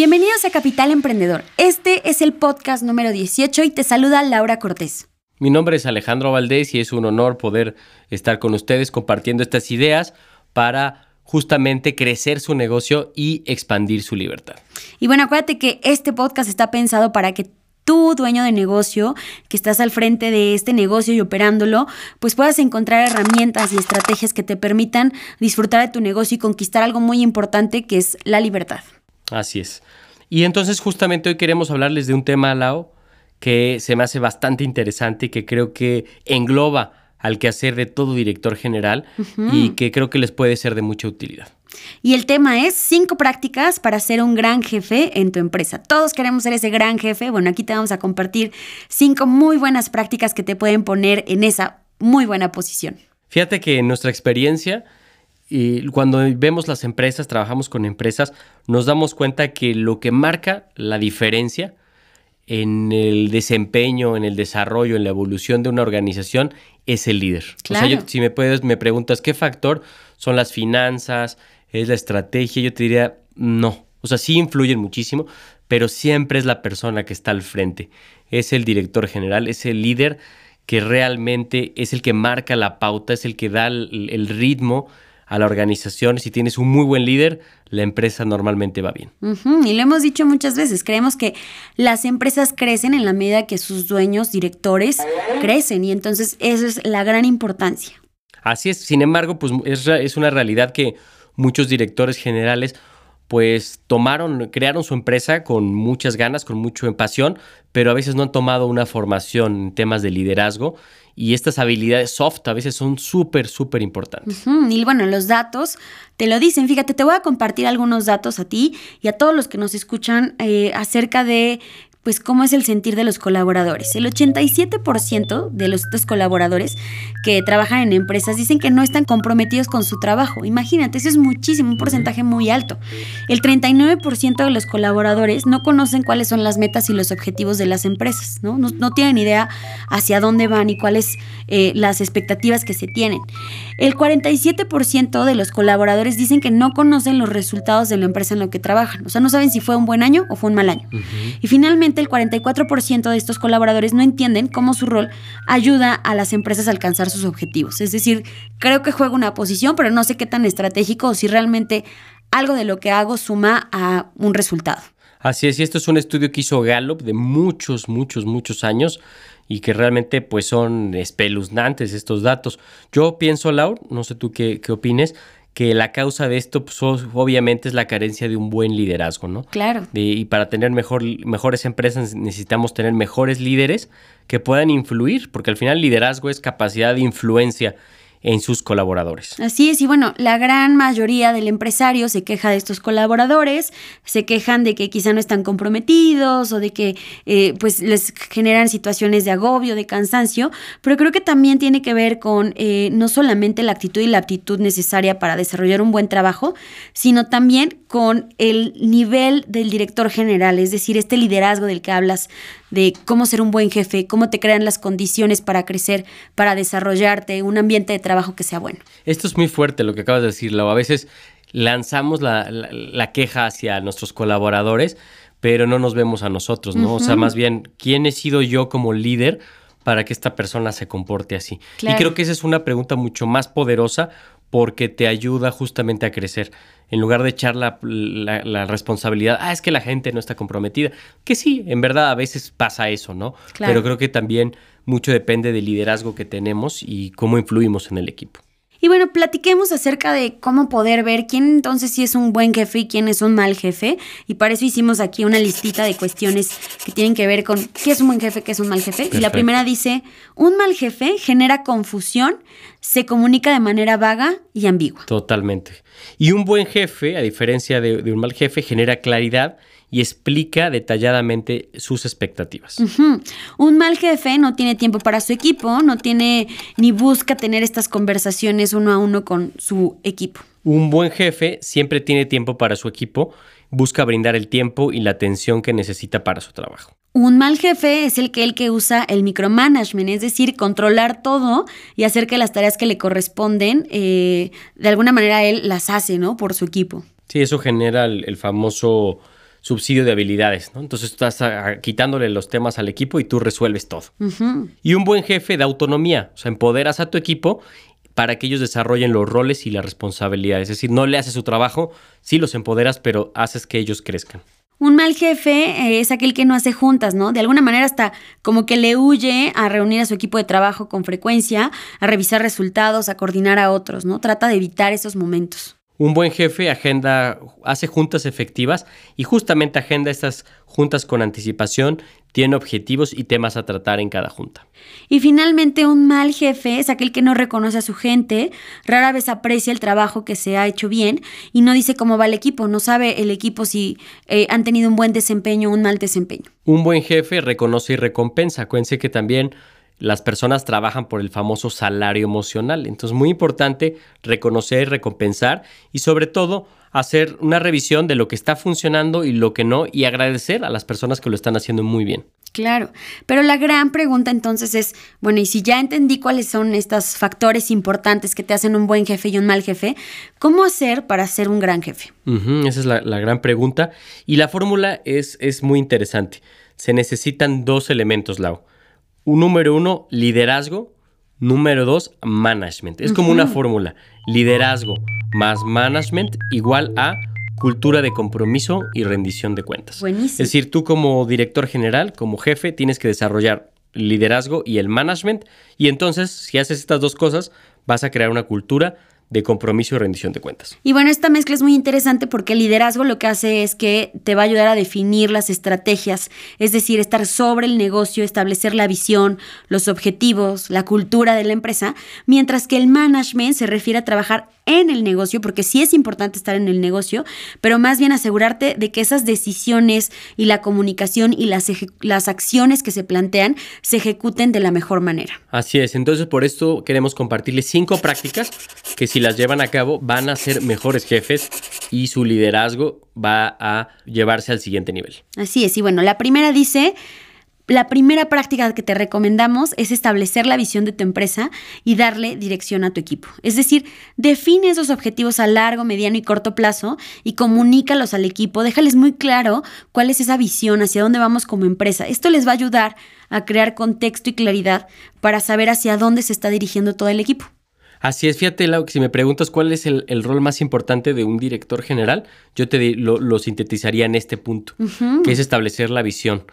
Bienvenidos a Capital Emprendedor. Este es el podcast número 18 y te saluda Laura Cortés. Mi nombre es Alejandro Valdés y es un honor poder estar con ustedes compartiendo estas ideas para justamente crecer su negocio y expandir su libertad. Y bueno, acuérdate que este podcast está pensado para que tú, dueño de negocio, que estás al frente de este negocio y operándolo, pues puedas encontrar herramientas y estrategias que te permitan disfrutar de tu negocio y conquistar algo muy importante que es la libertad. Así es. Y entonces justamente hoy queremos hablarles de un tema, Lao, que se me hace bastante interesante y que creo que engloba al quehacer de todo director general y que creo que les puede ser de mucha utilidad. Y el tema es cinco prácticas para ser un gran jefe en tu empresa. Todos queremos ser ese gran jefe. Bueno, aquí te vamos a compartir cinco muy buenas prácticas que te pueden poner en esa muy buena posición. Fíjate que en nuestra experiencia, y cuando vemos las empresas, trabajamos con empresas, nos damos cuenta que lo que marca la diferencia en el desempeño, en el desarrollo, en la evolución de una organización es el líder. O sea, si me puedes, me preguntas qué factor son las finanzas, es la estrategia, yo te diría no. O sea, sí influyen muchísimo, pero siempre es la persona que está al frente. Es el director general, es el líder que realmente es el que marca la pauta, es el que da el ritmo a la organización. Si tienes un muy buen líder, la empresa normalmente va bien. Y lo hemos dicho muchas veces, creemos que las empresas crecen en la medida que sus dueños, directores, crecen y entonces esa es la gran importancia. Así es, sin embargo, pues es, es una realidad que muchos directores generales pues tomaron, crearon su empresa con muchas ganas, con mucha pasión, pero a veces no han tomado una formación en temas de liderazgo y estas habilidades soft a veces son súper, súper importantes. Y bueno, los datos te lo dicen. Fíjate, te voy a compartir algunos datos a ti y a todos los que nos escuchan eh, acerca de pues cómo es el sentir de los colaboradores. El 87% de los estos colaboradores que trabajan en empresas dicen que no están comprometidos con su trabajo. Imagínate, eso es muchísimo, un porcentaje muy alto. El 39% de los colaboradores no conocen cuáles son las metas y los objetivos de las empresas, ¿no? No, tienen idea hacia dónde van y cuáles eh, las expectativas que se tienen. El 47% de los colaboradores dicen que no conocen los resultados de la empresa en la que trabajan. O sea, no saben si fue un buen año o fue un mal año. Y finalmente, el 44% de estos colaboradores no entienden cómo su rol ayuda a las empresas a alcanzar sus objetivos. Es decir, creo que juego una posición, pero no sé qué tan estratégico o si realmente algo de lo que hago suma a un resultado. Así es, y esto es un estudio que hizo Gallup de muchos, muchos, muchos años y que realmente pues son espeluznantes estos datos. Yo pienso, Laura, no sé tú qué, qué opines, que la causa de esto pues, obviamente es la carencia de un buen liderazgo, ¿no? Claro. y para tener mejor, mejores empresas necesitamos tener mejores líderes que puedan influir, porque al final liderazgo es capacidad de influencia en sus colaboradores. Así es, y bueno, la gran mayoría del empresario se queja de estos colaboradores, se quejan de que quizá no están comprometidos o de que eh, pues les generan situaciones de agobio, de cansancio, pero creo que también tiene que ver con eh, no solamente la actitud y la aptitud necesaria para desarrollar un buen trabajo, sino también con el nivel del director general, es decir, este liderazgo del que hablas de cómo ser un buen jefe, cómo te crean las condiciones para crecer, para desarrollarte, un ambiente de trabajo que sea bueno. Esto es muy fuerte lo que acabas de decir, Lau. A veces lanzamos la, queja hacia nuestros colaboradores, pero no nos vemos a nosotros, ¿no? O sea, más bien, ¿quién he sido yo como líder para que esta persona se comporte así? Y creo que esa es una pregunta mucho más poderosa porque te ayuda justamente a crecer. En lugar de echar la, responsabilidad, ah, es que la gente no está comprometida. Que sí, en verdad a veces pasa eso, ¿no? Pero creo que también mucho depende del liderazgo que tenemos y cómo influimos en el equipo. Y bueno, platiquemos acerca de cómo poder ver quién entonces sí es un buen jefe y quién es un mal jefe. Y para eso hicimos aquí una listita de cuestiones que tienen que ver con qué es un buen jefe, qué es un mal jefe. Y la primera dice, un mal jefe genera confusión, se comunica de manera vaga y ambigua. Totalmente. Y un buen jefe, a diferencia de, de un mal jefe, genera claridad y explica detalladamente sus expectativas. Un mal jefe no tiene tiempo para su equipo, no tiene ni busca tener estas conversaciones uno a uno con su equipo. Un buen jefe siempre tiene tiempo para su equipo, busca brindar el tiempo y la atención que necesita para su trabajo. Un mal jefe es el que, el que usa el micromanagement, es decir, controlar todo y hacer que las tareas que le corresponden, eh, de alguna manera él las hace, ¿no? Por su equipo. Sí, eso genera el famoso subsidio de habilidades, ¿no? Entonces estás ah, quitándole los temas al equipo y tú resuelves todo. Y un buen jefe da autonomía, o sea, empoderas a tu equipo para que ellos desarrollen los roles y las responsabilidades. Es decir, no le haces su trabajo, sí los empoderas, pero haces que ellos crezcan. Un mal jefe eh, es aquel que no hace juntas, ¿no? De alguna manera hasta como que le huye a reunir a su equipo de trabajo con frecuencia, a revisar resultados, a coordinar a otros, ¿no? Trata de evitar esos momentos. Un buen jefe agenda, hace juntas efectivas y justamente agenda estas juntas con anticipación, tiene objetivos y temas a tratar en cada junta. Y finalmente, un mal jefe es aquel que no reconoce a su gente, rara vez aprecia el trabajo que se ha hecho bien y no dice cómo va el equipo, no sabe el equipo si eh, han tenido un buen desempeño o un mal desempeño. Un buen jefe reconoce y recompensa. Acuérdense que también las personas trabajan por el famoso salario emocional. Entonces, muy importante reconocer, recompensar y sobre todo hacer una revisión de lo que está funcionando y lo que no y agradecer a las personas que lo están haciendo muy bien. Claro, pero la gran pregunta entonces es, bueno, y si ya entendí cuáles son estos factores importantes que te hacen un buen jefe y un mal jefe, ¿cómo hacer para ser un gran jefe? esa es la, la, gran pregunta y la fórmula es, es muy interesante. Se necesitan dos elementos, Lau un número uno, liderazgo. Número dos, management. Es como una fórmula. Liderazgo más management igual a cultura de compromiso y rendición de cuentas. Buenísimo. Es decir, tú como director general, como jefe, tienes que desarrollar liderazgo y el management. Y entonces, si haces estas dos cosas, vas a crear una cultura de compromiso y rendición de cuentas. Y bueno, esta mezcla es muy interesante porque el liderazgo lo que hace es que te va a ayudar a definir las estrategias, es decir, estar sobre el negocio, establecer la visión, los objetivos, la cultura de la empresa, mientras que el management se refiere a trabajar en el negocio, porque sí es importante estar en el negocio, pero más bien asegurarte de que esas decisiones y la comunicación y las, las acciones que se plantean se ejecuten de la mejor manera. Así es, entonces por esto queremos compartirles cinco prácticas que si las llevan a cabo van a ser mejores jefes y su liderazgo va a llevarse al siguiente nivel. Así es, y bueno, la primera dice la primera práctica que te recomendamos es establecer la visión de tu empresa y darle dirección a tu equipo. Es decir, define esos objetivos a largo, mediano y corto plazo y comunícalos al equipo. Déjales muy claro cuál es esa visión, hacia dónde vamos como empresa. Esto les va a ayudar a crear contexto y claridad para saber hacia dónde se está dirigiendo todo el equipo. Así es, fíjate, Lau, que si me preguntas cuál es el, rol más importante de un director general, yo te lo, sintetizaría en este punto, que es establecer la visión.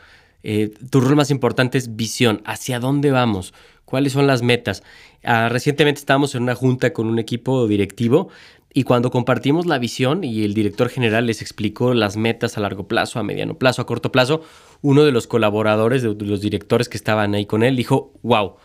Eh, tu rol más importante es visión, hacia dónde vamos, cuáles son las metas. Ah, recientemente estábamos en una junta con un equipo directivo y cuando compartimos la visión y el director general les explicó las metas a largo plazo, a mediano plazo, a corto plazo, uno de los colaboradores, de los directores que estaban ahí con él, dijo, wow,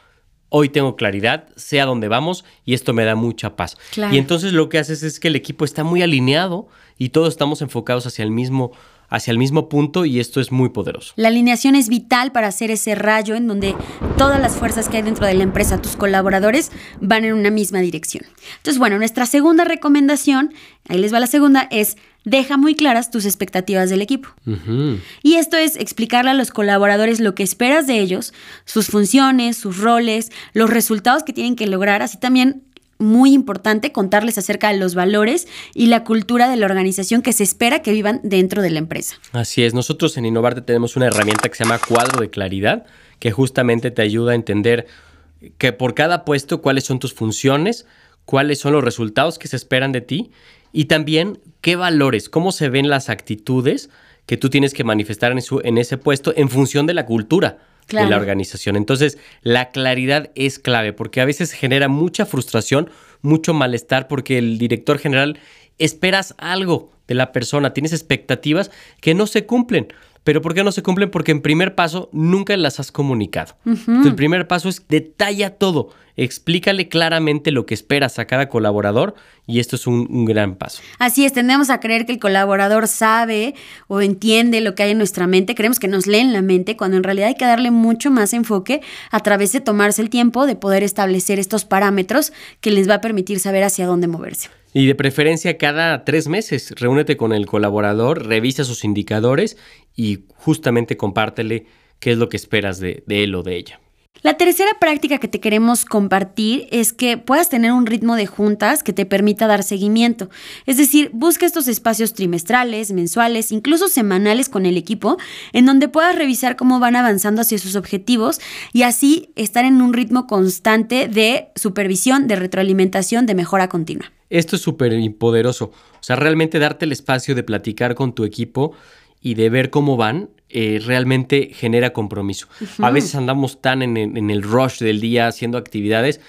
hoy tengo claridad, sé a dónde vamos y esto me da mucha paz. Y entonces lo que haces es que el equipo está muy alineado y todos estamos enfocados hacia el mismo hacia el mismo punto y esto es muy poderoso. La alineación es vital para hacer ese rayo en donde todas las fuerzas que hay dentro de la empresa, tus colaboradores, van en una misma dirección. Entonces, bueno, nuestra segunda recomendación, ahí les va la segunda, es deja muy claras tus expectativas del equipo. Y esto es explicarle a los colaboradores lo que esperas de ellos, sus funciones, sus roles, los resultados que tienen que lograr, así también muy importante contarles acerca de los valores y la cultura de la organización que se espera que vivan dentro de la empresa. Así es, nosotros en Innovarte tenemos una herramienta que se llama cuadro de claridad, que justamente te ayuda a entender que por cada puesto cuáles son tus funciones, cuáles son los resultados que se esperan de ti y también qué valores, cómo se ven las actitudes que tú tienes que manifestar en, en ese puesto en función de la cultura de la organización. Entonces, la claridad es clave porque a veces genera mucha frustración, mucho malestar porque el director general esperas algo de la persona, tienes expectativas que no se cumplen. Pero ¿por qué no se cumplen? Porque en primer paso nunca las has comunicado. el primer paso es detalla todo, explícale claramente lo que esperas a cada colaborador y esto es un, un, gran paso. Así es, tendemos a creer que el colaborador sabe o entiende lo que hay en nuestra mente, creemos que nos leen la mente, cuando en realidad hay que darle mucho más enfoque a través de tomarse el tiempo de poder establecer estos parámetros que les va a permitir saber hacia dónde moverse. Y de preferencia cada tres meses, reúnete con el colaborador, revisa sus indicadores y justamente compártele qué es lo que esperas de, de él o de ella. La tercera práctica que te queremos compartir es que puedas tener un ritmo de juntas que te permita dar seguimiento. Es decir, busca estos espacios trimestrales, mensuales, incluso semanales con el equipo, en donde puedas revisar cómo van avanzando hacia sus objetivos y así estar en un ritmo constante de supervisión, de retroalimentación, de mejora continua. Esto es súper poderoso. O sea, realmente darte el espacio de platicar con tu equipo y de ver cómo van, eh, realmente genera compromiso. A veces andamos tan en el, en el, rush del día haciendo actividades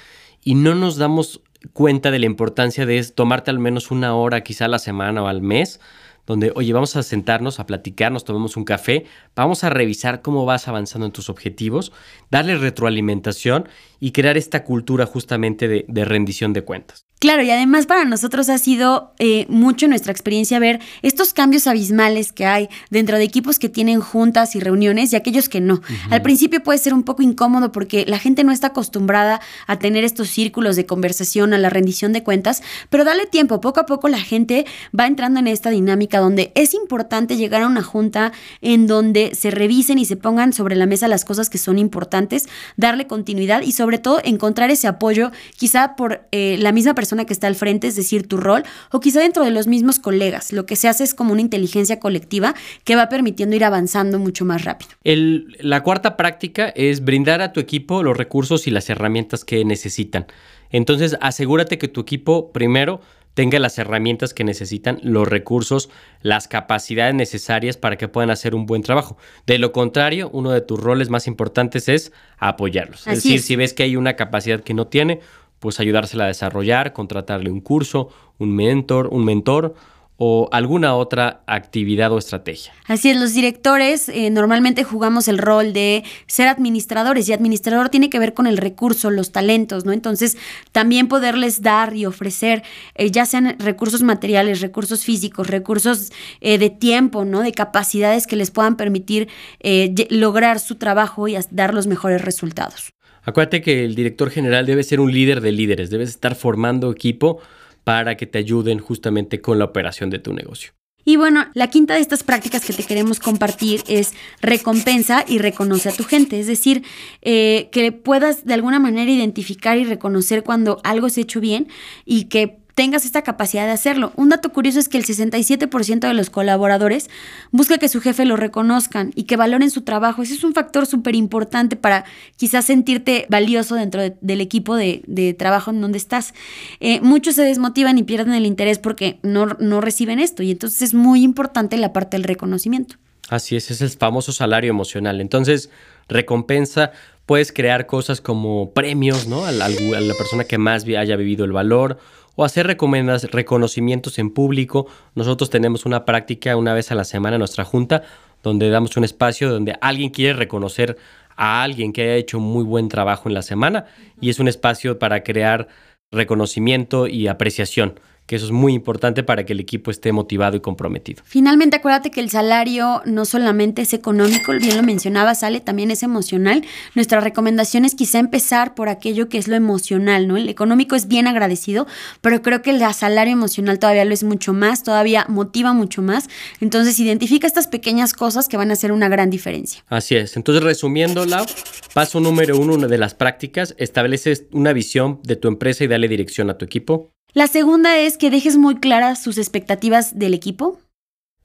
y no nos damos cuenta de la importancia de tomarte al menos una hora, quizá a la semana o al mes, donde, oye, vamos a sentarnos a platicar, nos tomemos un café, vamos a revisar cómo vas avanzando en tus objetivos, darle retroalimentación y crear esta cultura justamente de, de rendición de cuentas. Claro, y además para nosotros ha sido eh, mucho nuestra experiencia ver estos cambios abismales que hay dentro de equipos que tienen juntas y reuniones y aquellos que no. Al principio puede ser un poco incómodo porque la gente no está acostumbrada a tener estos círculos de conversación, a la rendición de cuentas, pero dale tiempo, poco a poco la gente va entrando en esta dinámica donde es importante llegar a una junta en donde se revisen y se pongan sobre la mesa las cosas que son importantes, darle continuidad y sobre todo encontrar ese apoyo quizá por eh, la misma persona que está al frente, es decir, tu rol, o quizá dentro de los mismos colegas. Lo que se hace es como una inteligencia colectiva que va permitiendo ir avanzando mucho más rápido. la cuarta práctica es brindar a tu equipo los recursos y las herramientas que necesitan. Entonces, asegúrate que tu equipo primero tenga las herramientas que necesitan, los recursos, las capacidades necesarias para que puedan hacer un buen trabajo. De lo contrario, uno de tus roles más importantes es apoyarlos. es decir, si ves que hay una capacidad que no tiene, pues ayudársela a desarrollar, contratarle un curso, un mentor, un mentor o alguna otra actividad o estrategia. Así es, los directores eh, normalmente jugamos el rol de ser administradores y administrador tiene que ver con el recurso, los talentos, ¿no? Entonces, también poderles dar y ofrecer, eh, ya sean recursos materiales, recursos físicos, recursos eh, de tiempo, ¿no? De capacidades que les puedan permitir lograr su trabajo y dar los mejores resultados. Acuérdate que el director general debe ser un líder de líderes, debes estar formando equipo para que te ayuden justamente con la operación de tu negocio. Y bueno, la quinta de estas prácticas que te queremos compartir es recompensa y reconoce a tu gente, es decir, eh, que puedas de alguna manera identificar y reconocer cuando algo se ha hecho bien y que tengas esta capacidad de hacerlo. Un dato curioso es que el 67% de los colaboradores busca que su jefe lo reconozcan y que valoren su trabajo. Ese es un factor súper importante para quizás sentirte valioso dentro del equipo de, trabajo en donde estás. Eh, muchos se desmotivan y pierden el interés porque no, no reciben esto y entonces es muy importante la parte del reconocimiento. Así es, es el famoso salario emocional. Entonces, recompensa, puedes crear cosas como premios, ¿no? a la persona que más haya vivido el valor o hacer reconocimientos en público. Nosotros tenemos una práctica una vez a la semana en nuestra junta donde damos un espacio donde alguien quiere reconocer a alguien que haya hecho muy buen trabajo en la semana y es un espacio para crear reconocimiento y apreciación que eso es muy importante para que el equipo esté motivado y comprometido. Finalmente, acuérdate que el salario no solamente es económico, bien lo mencionaba, sale también es emocional. Nuestra recomendación es quizá empezar por aquello que es lo emocional, ¿no? El económico es bien agradecido, pero creo que el salario emocional todavía lo es mucho más, todavía motiva mucho más. Entonces, identifica estas pequeñas cosas que van a hacer una gran diferencia. Así es. Entonces, resumiendo, Lau, paso número uno, una de las prácticas, estableces una visión de tu empresa y dale dirección a tu equipo. La segunda es que dejes muy claras sus expectativas del equipo.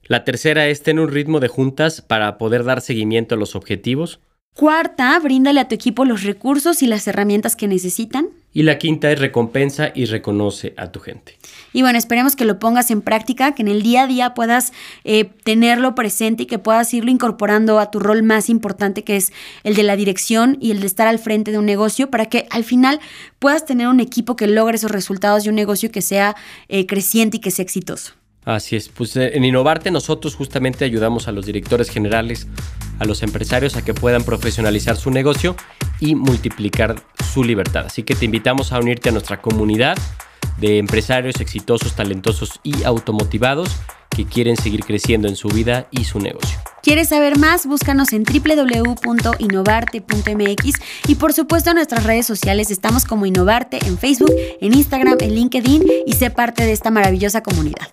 La tercera es tener un ritmo de juntas para poder dar seguimiento a los objetivos. Cuarta, bríndale a tu equipo los recursos y las herramientas que necesitan. Y la quinta es recompensa y reconoce a tu gente. Y bueno, esperemos que lo pongas en práctica, que en el día a día puedas eh, tenerlo presente y que puedas irlo incorporando a tu rol más importante, que es el de la dirección y el de estar al frente de un negocio, para que al final puedas tener un equipo que logre esos resultados y un negocio que sea eh, creciente y que sea exitoso. Así es, pues eh, en Innovarte nosotros justamente ayudamos a los directores generales, a los empresarios a que puedan profesionalizar su negocio y multiplicar su libertad. Así que te invitamos a unirte a nuestra comunidad de empresarios exitosos, talentosos y automotivados que quieren seguir creciendo en su vida y su negocio. ¿Quieres saber más? Búscanos en www.innovarte.mx y por supuesto en nuestras redes sociales estamos como Innovarte en Facebook, en Instagram, en LinkedIn y sé parte de esta maravillosa comunidad.